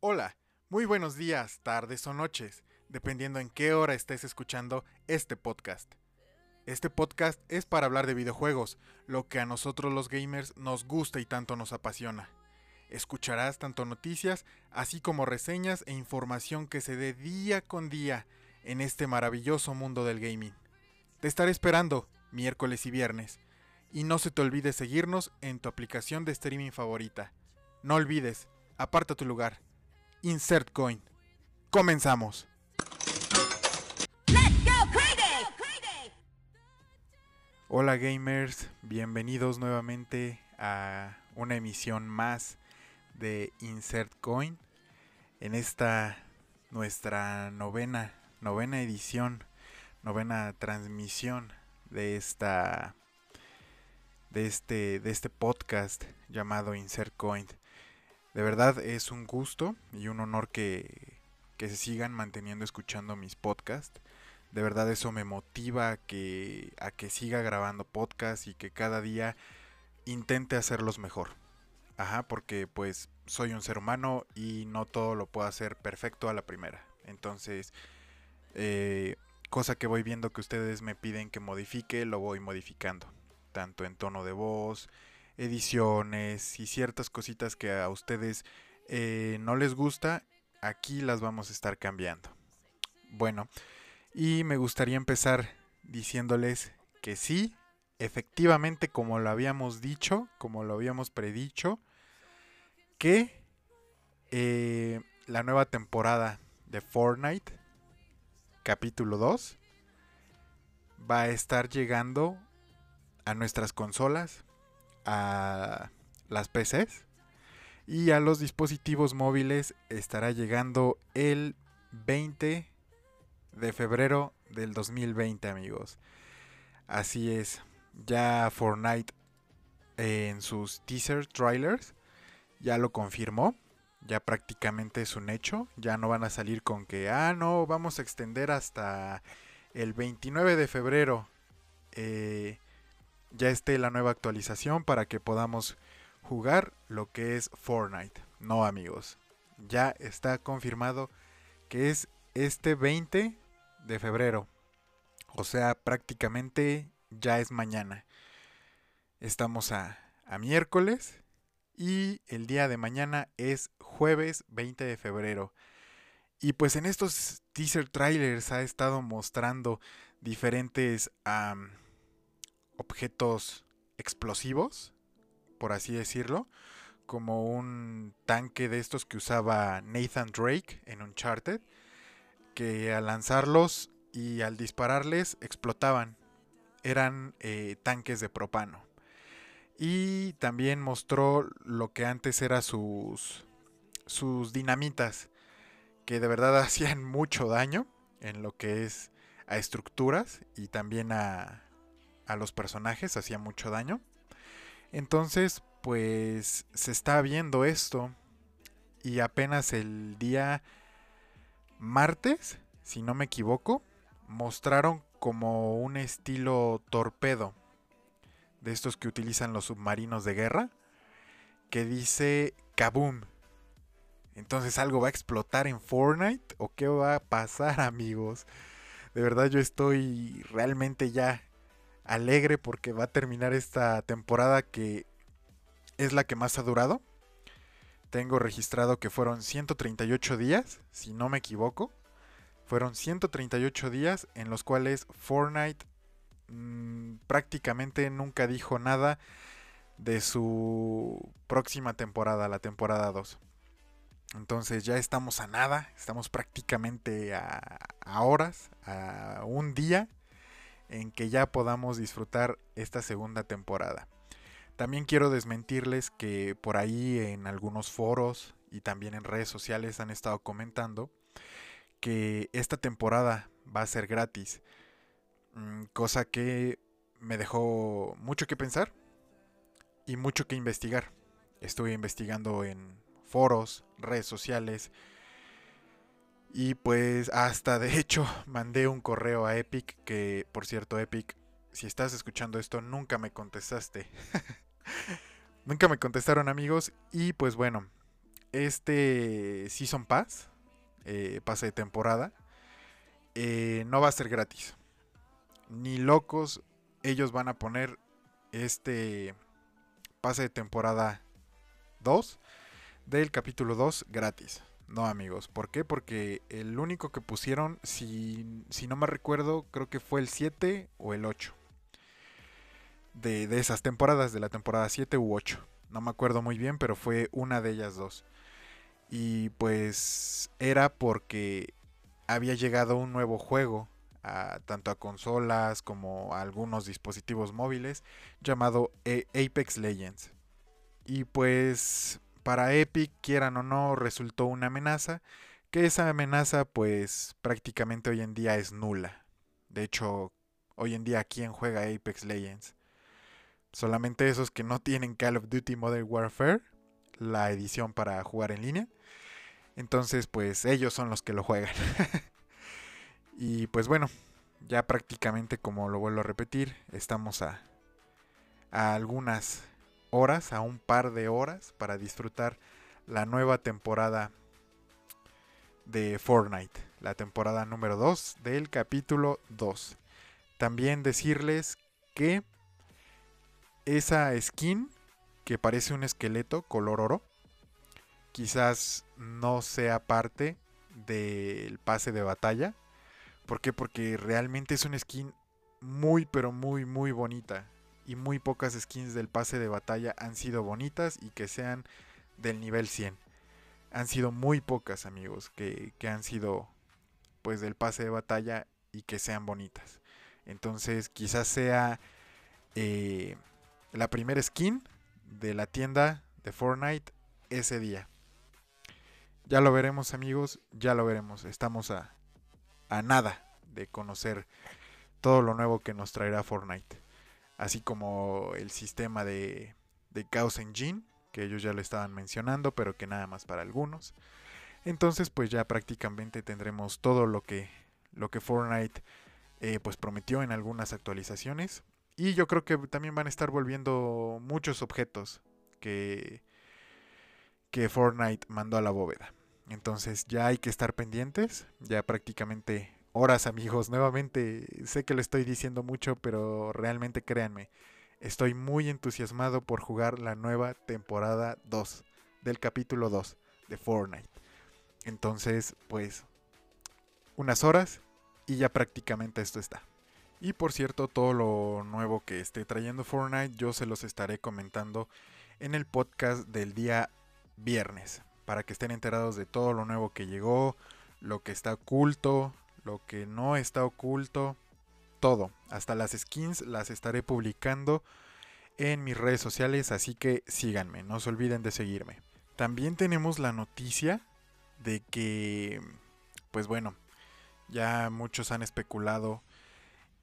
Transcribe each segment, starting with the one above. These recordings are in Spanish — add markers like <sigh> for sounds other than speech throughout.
Hola, muy buenos días, tardes o noches, dependiendo en qué hora estés escuchando este podcast. Este podcast es para hablar de videojuegos, lo que a nosotros los gamers nos gusta y tanto nos apasiona. Escucharás tanto noticias, así como reseñas e información que se dé día con día en este maravilloso mundo del gaming. Te estaré esperando miércoles y viernes. Y no se te olvide seguirnos en tu aplicación de streaming favorita. No olvides, aparta tu lugar. Insert Coin. Comenzamos. Hola gamers, bienvenidos nuevamente a una emisión más de Insert Coin. En esta nuestra novena, novena edición, novena transmisión de esta de este de este podcast llamado Insert Coin. De verdad es un gusto y un honor que, se sigan manteniendo escuchando mis podcasts. De verdad eso me motiva a que, a que siga grabando podcasts y que cada día intente hacerlos mejor. Ajá, porque pues soy un ser humano y no todo lo puedo hacer perfecto a la primera. Entonces, eh, cosa que voy viendo que ustedes me piden que modifique, lo voy modificando. Tanto en tono de voz, ediciones y ciertas cositas que a ustedes eh, no les gusta, aquí las vamos a estar cambiando. Bueno, y me gustaría empezar diciéndoles que sí, efectivamente como lo habíamos dicho, como lo habíamos predicho, que eh, la nueva temporada de Fortnite, capítulo 2, va a estar llegando a nuestras consolas a las PCs y a los dispositivos móviles estará llegando el 20 de febrero del 2020 amigos. Así es, ya Fortnite en sus teaser trailers ya lo confirmó, ya prácticamente es un hecho, ya no van a salir con que, ah, no, vamos a extender hasta el 29 de febrero. Eh, ya esté la nueva actualización para que podamos jugar lo que es Fortnite. No amigos, ya está confirmado que es este 20 de febrero. O sea, prácticamente ya es mañana. Estamos a, a miércoles y el día de mañana es jueves 20 de febrero. Y pues en estos teaser trailers ha estado mostrando diferentes objetos explosivos, por así decirlo, como un tanque de estos que usaba Nathan Drake en Uncharted, que al lanzarlos y al dispararles explotaban. Eran eh, tanques de propano. Y también mostró lo que antes eran sus, sus dinamitas, que de verdad <laughs> hacían mucho daño en lo que es a estructuras y también a, a los personajes, hacía mucho daño. Entonces, pues se está viendo esto y apenas el día martes, si no me equivoco, mostraron como un estilo torpedo de estos que utilizan los submarinos de guerra, que dice Kaboom. Entonces algo va a explotar en Fortnite o qué va a pasar, <laughs> amigos. De verdad yo estoy realmente ya alegre porque va a terminar esta temporada que es la que más ha durado. Tengo registrado que fueron 138 días, si no me equivoco. Fueron 138 días en los cuales Fortnite mm, prácticamente nunca dijo nada de su próxima temporada, la temporada 2. Entonces ya estamos a nada, estamos prácticamente a, a horas, a un día en que ya podamos disfrutar esta segunda temporada. También quiero desmentirles que por ahí en algunos foros y también en redes sociales han estado comentando que esta temporada va a ser gratis. Mm, cosa que me dejó mucho que pensar y mucho que investigar. Estuve investigando en foros, redes sociales, y pues hasta de hecho <laughs> mandé un correo a Epic, que por cierto Epic, si estás escuchando esto, nunca me contestaste. <laughs> nunca me contestaron amigos. Y pues bueno, este Season Pass, eh, pase de temporada, eh, no va a ser gratis. Ni locos, ellos van a poner este pase de temporada 2 del capítulo 2 gratis. No amigos, ¿por qué? Porque el único que pusieron, si, si no me recuerdo, creo que fue el 7 o el 8. De, de esas temporadas, de la temporada 7 u 8. No me acuerdo muy bien, pero fue una de ellas dos. Y pues era porque había llegado un nuevo juego, tanto a consolas como a algunos dispositivos móviles, llamado e, Apex Legends. Y pues para Epic, quieran o no, resultó una amenaza, que esa amenaza pues prácticamente hoy en día es nula. De hecho, hoy en día, ¿quién juega Apex Legends? Solamente esos que no tienen Call of Duty Modern Warfare, la edición para jugar en línea. Entonces, pues ellos son los que lo juegan. <laughs> y pues bueno, ya prácticamente como lo vuelvo a repetir, estamos a, a algunas horas, a un par de horas para disfrutar la nueva temporada de Fortnite, la temporada número 2 del capítulo 2. También decirles que esa skin que parece un esqueleto color oro quizás no sea parte del pase de batalla. ¿Por qué? Porque realmente es una skin muy pero muy muy bonita. Y muy pocas skins del pase de batalla han sido bonitas y que sean del nivel 100. Han sido muy pocas amigos que, han sido pues del pase de batalla y que sean bonitas. Entonces quizás sea eh, la primera skin de la tienda de Fortnite ese día. Ya lo veremos amigos, ya lo veremos. Estamos a, a nada de conocer todo lo nuevo que nos traerá Fortnite. Así como el sistema de, de Chaos Engine, que ellos ya lo estaban mencionando, pero que nada más para algunos. Entonces pues ya prácticamente tendremos todo lo que, lo que Fortnite eh, pues prometió en algunas actualizaciones. Y yo creo que también van a estar volviendo muchos objetos que, que Fortnite mandó a la bóveda. Entonces ya hay que estar pendientes, ya prácticamente horas amigos, nuevamente sé que lo estoy diciendo mucho, pero realmente créanme, estoy muy entusiasmado por jugar la nueva temporada 2 del capítulo 2 de Fortnite. Entonces, pues, unas horas y ya prácticamente esto está. Y por cierto, todo lo nuevo que esté trayendo Fortnite yo se los estaré comentando en el podcast del día viernes para que estén enterados de todo lo nuevo que llegó, lo que está oculto, lo que no está oculto, todo. Hasta las skins las estaré publicando en mis redes sociales, así que síganme, no se olviden de seguirme. También tenemos la noticia de que, pues bueno, ya muchos han especulado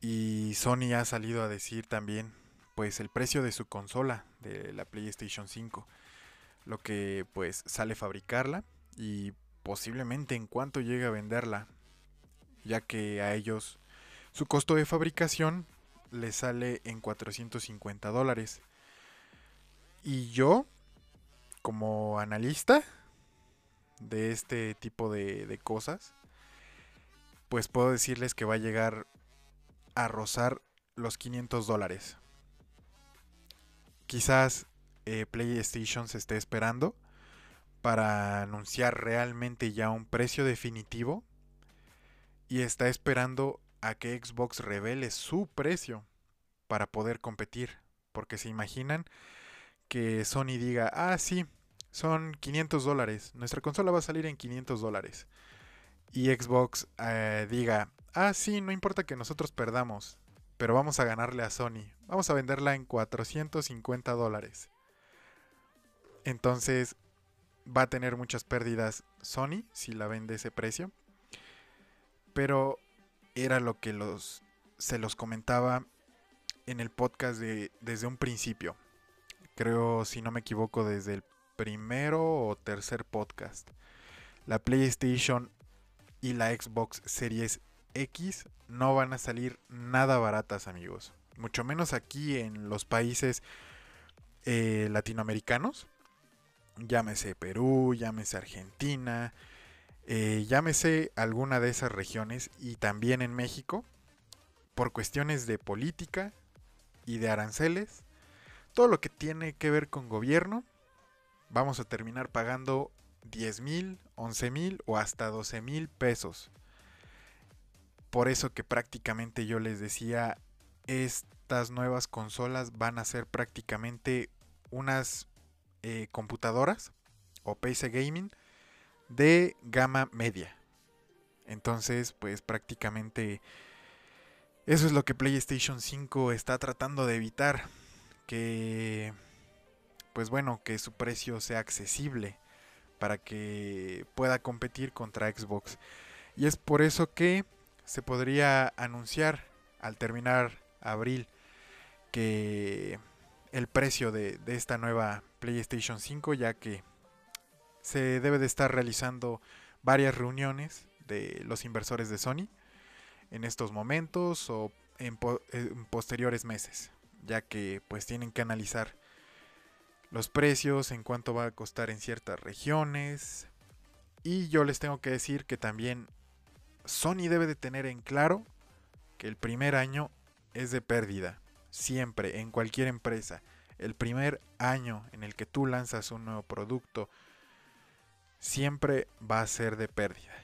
y Sony ha salido a decir también, pues el precio de su consola, de la PlayStation 5 lo que pues sale fabricarla y posiblemente en cuanto llegue a venderla, ya que a ellos su costo de fabricación le sale en 450 dólares. Y yo, como analista de este tipo de, de cosas, pues puedo decirles que va a llegar a rozar los 500 dólares. Quizás eh, PlayStation se esté esperando para anunciar realmente ya un precio definitivo y está esperando a que Xbox revele su precio para poder competir. Porque se imaginan que Sony diga, ah, sí, son 500 dólares, nuestra consola va a salir en 500 dólares. Y Xbox eh, diga, ah, sí, no importa que nosotros perdamos, pero vamos a ganarle a Sony, vamos a venderla en 450 dólares. Entonces va a tener muchas pérdidas Sony si la vende ese precio. Pero era lo que los, se los comentaba en el podcast de, desde un principio. Creo, si no me equivoco, desde el primero o tercer podcast. La PlayStation y la Xbox Series X no van a salir nada baratas, amigos. Mucho menos aquí en los países eh, latinoamericanos llámese Perú, llámese Argentina, eh, llámese alguna de esas regiones y también en México, por cuestiones de política y de aranceles, todo lo que tiene que ver con gobierno, vamos a terminar pagando 10 mil, 11 mil o hasta 12 mil pesos. Por eso que prácticamente yo les decía, estas nuevas consolas van a ser prácticamente unas eh, computadoras o PC Gaming de gama media. Entonces, pues prácticamente eso es lo que PlayStation 5 está tratando de evitar. Que, pues bueno, que su precio sea accesible para que pueda competir contra Xbox. Y es por eso que se podría anunciar al terminar abril que el precio de, esta nueva PlayStation 5, ya que se debe de estar realizando varias reuniones de los inversores de Sony en estos momentos o en, posteriores meses, ya que pues tienen que analizar los precios, en cuánto va a costar en ciertas regiones. Y yo les tengo que decir que también Sony debe de tener en claro que el primer año es de pérdida siempre, en cualquier empresa, el primer año en el que tú lanzas un nuevo producto, siempre va a ser de pérdida.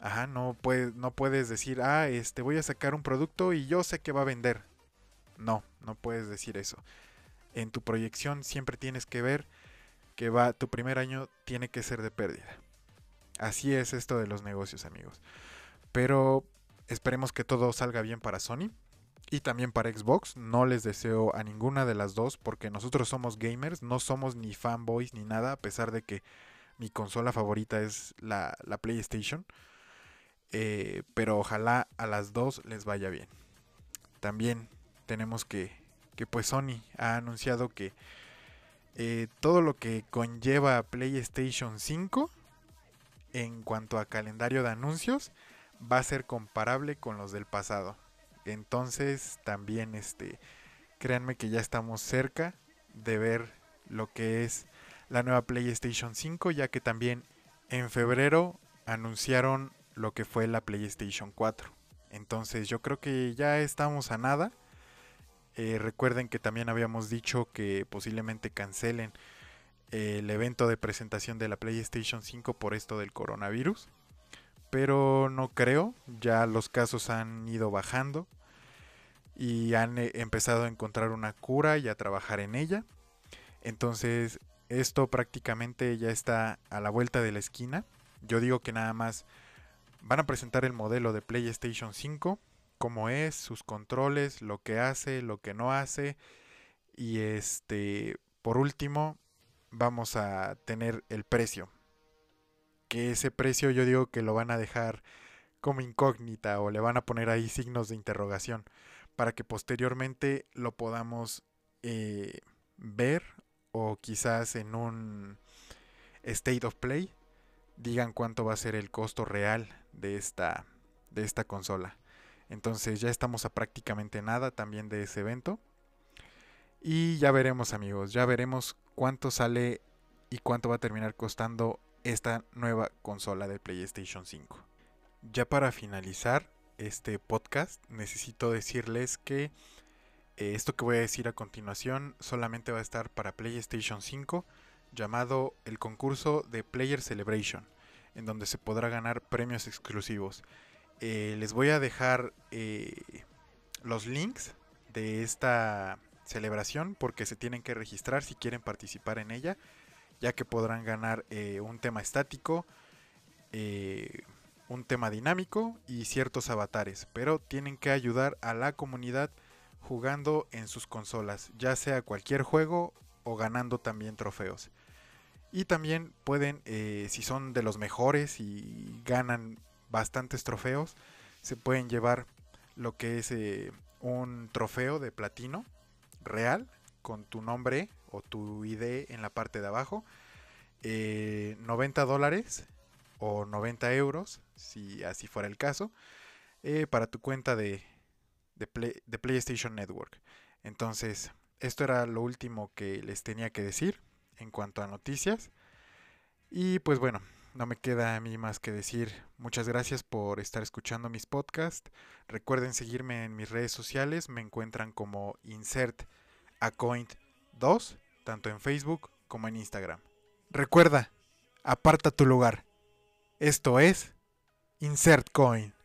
Ajá, no no puedes decir, ah, este, voy a sacar un producto y yo sé que va a vender. No, no puedes decir eso. En tu proyección siempre tienes que ver que va, tu primer año tiene que ser de pérdida. Así es esto de los negocios, amigos. Pero esperemos que todo salga bien para Sony y también para Xbox. No les deseo a ninguna de las dos porque nosotros somos gamers, no somos ni fanboys ni nada, a pesar de que mi consola favorita es la, PlayStation. Eh, pero ojalá a las dos les vaya bien. También tenemos que, que pues Sony ha anunciado que eh, todo lo que conlleva PlayStation 5 en cuanto a calendario de anuncios va a ser comparable con los del pasado. Entonces también este créanme que ya estamos cerca de ver lo que es la nueva PlayStation 5, ya que también en febrero anunciaron lo que fue la PlayStation 4. Entonces yo creo que ya estamos a nada. Eh, recuerden que también habíamos dicho que posiblemente cancelen el evento de presentación de la PlayStation 5 por esto del coronavirus. Pero no creo, ya los casos han ido bajando y han eh, empezado a encontrar una cura y a trabajar en ella. Entonces, esto prácticamente ya está a la vuelta de la esquina. Yo digo que nada más van a presentar el modelo de PlayStation 5, cómo es, sus controles, lo que hace, lo que no hace. Y este, por último, vamos a tener el precio. Que ese precio yo digo que lo van a dejar como incógnita o le van a poner ahí signos de interrogación para que posteriormente lo podamos eh, ver o quizás en un state of play digan cuánto va a ser el costo real de esta, de esta consola. Entonces ya estamos a prácticamente nada también de ese evento. Y ya veremos amigos, ya veremos cuánto sale y cuánto va a terminar costando esta nueva consola de PlayStation 5. Ya para finalizar, este podcast, necesito decirles que esto que voy a decir a continuación solamente va a estar para PlayStation 5, llamado el concurso de Player Celebration, en donde se podrá ganar premios exclusivos. Eh, les voy a dejar eh, los links de esta celebración porque se tienen que registrar si quieren participar en ella, ya que podrán ganar un tema estático un tema dinámico y ciertos avatares, pero tienen que ayudar a la comunidad jugando en sus consolas, ya sea cualquier juego o ganando también trofeos. Y también pueden, eh, si son de los mejores y ganan bastantes trofeos, se pueden llevar lo que es eh, un trofeo de platino real con tu nombre o tu ID en la parte de abajo. 90 eh, dólares o 90 euros, si así fuera el caso, para tu cuenta de, de, PlayStation Network. Entonces, esto era lo último que les tenía que decir. en cuanto a noticias. Y pues bueno, no me queda a mí más que decir muchas gracias por estar escuchando mis podcasts. Recuerden seguirme en mis redes sociales, me encuentran como insert 2, tanto en Facebook como en Instagram. Recuerda, aparta tu lugar. Esto es Insert Coin.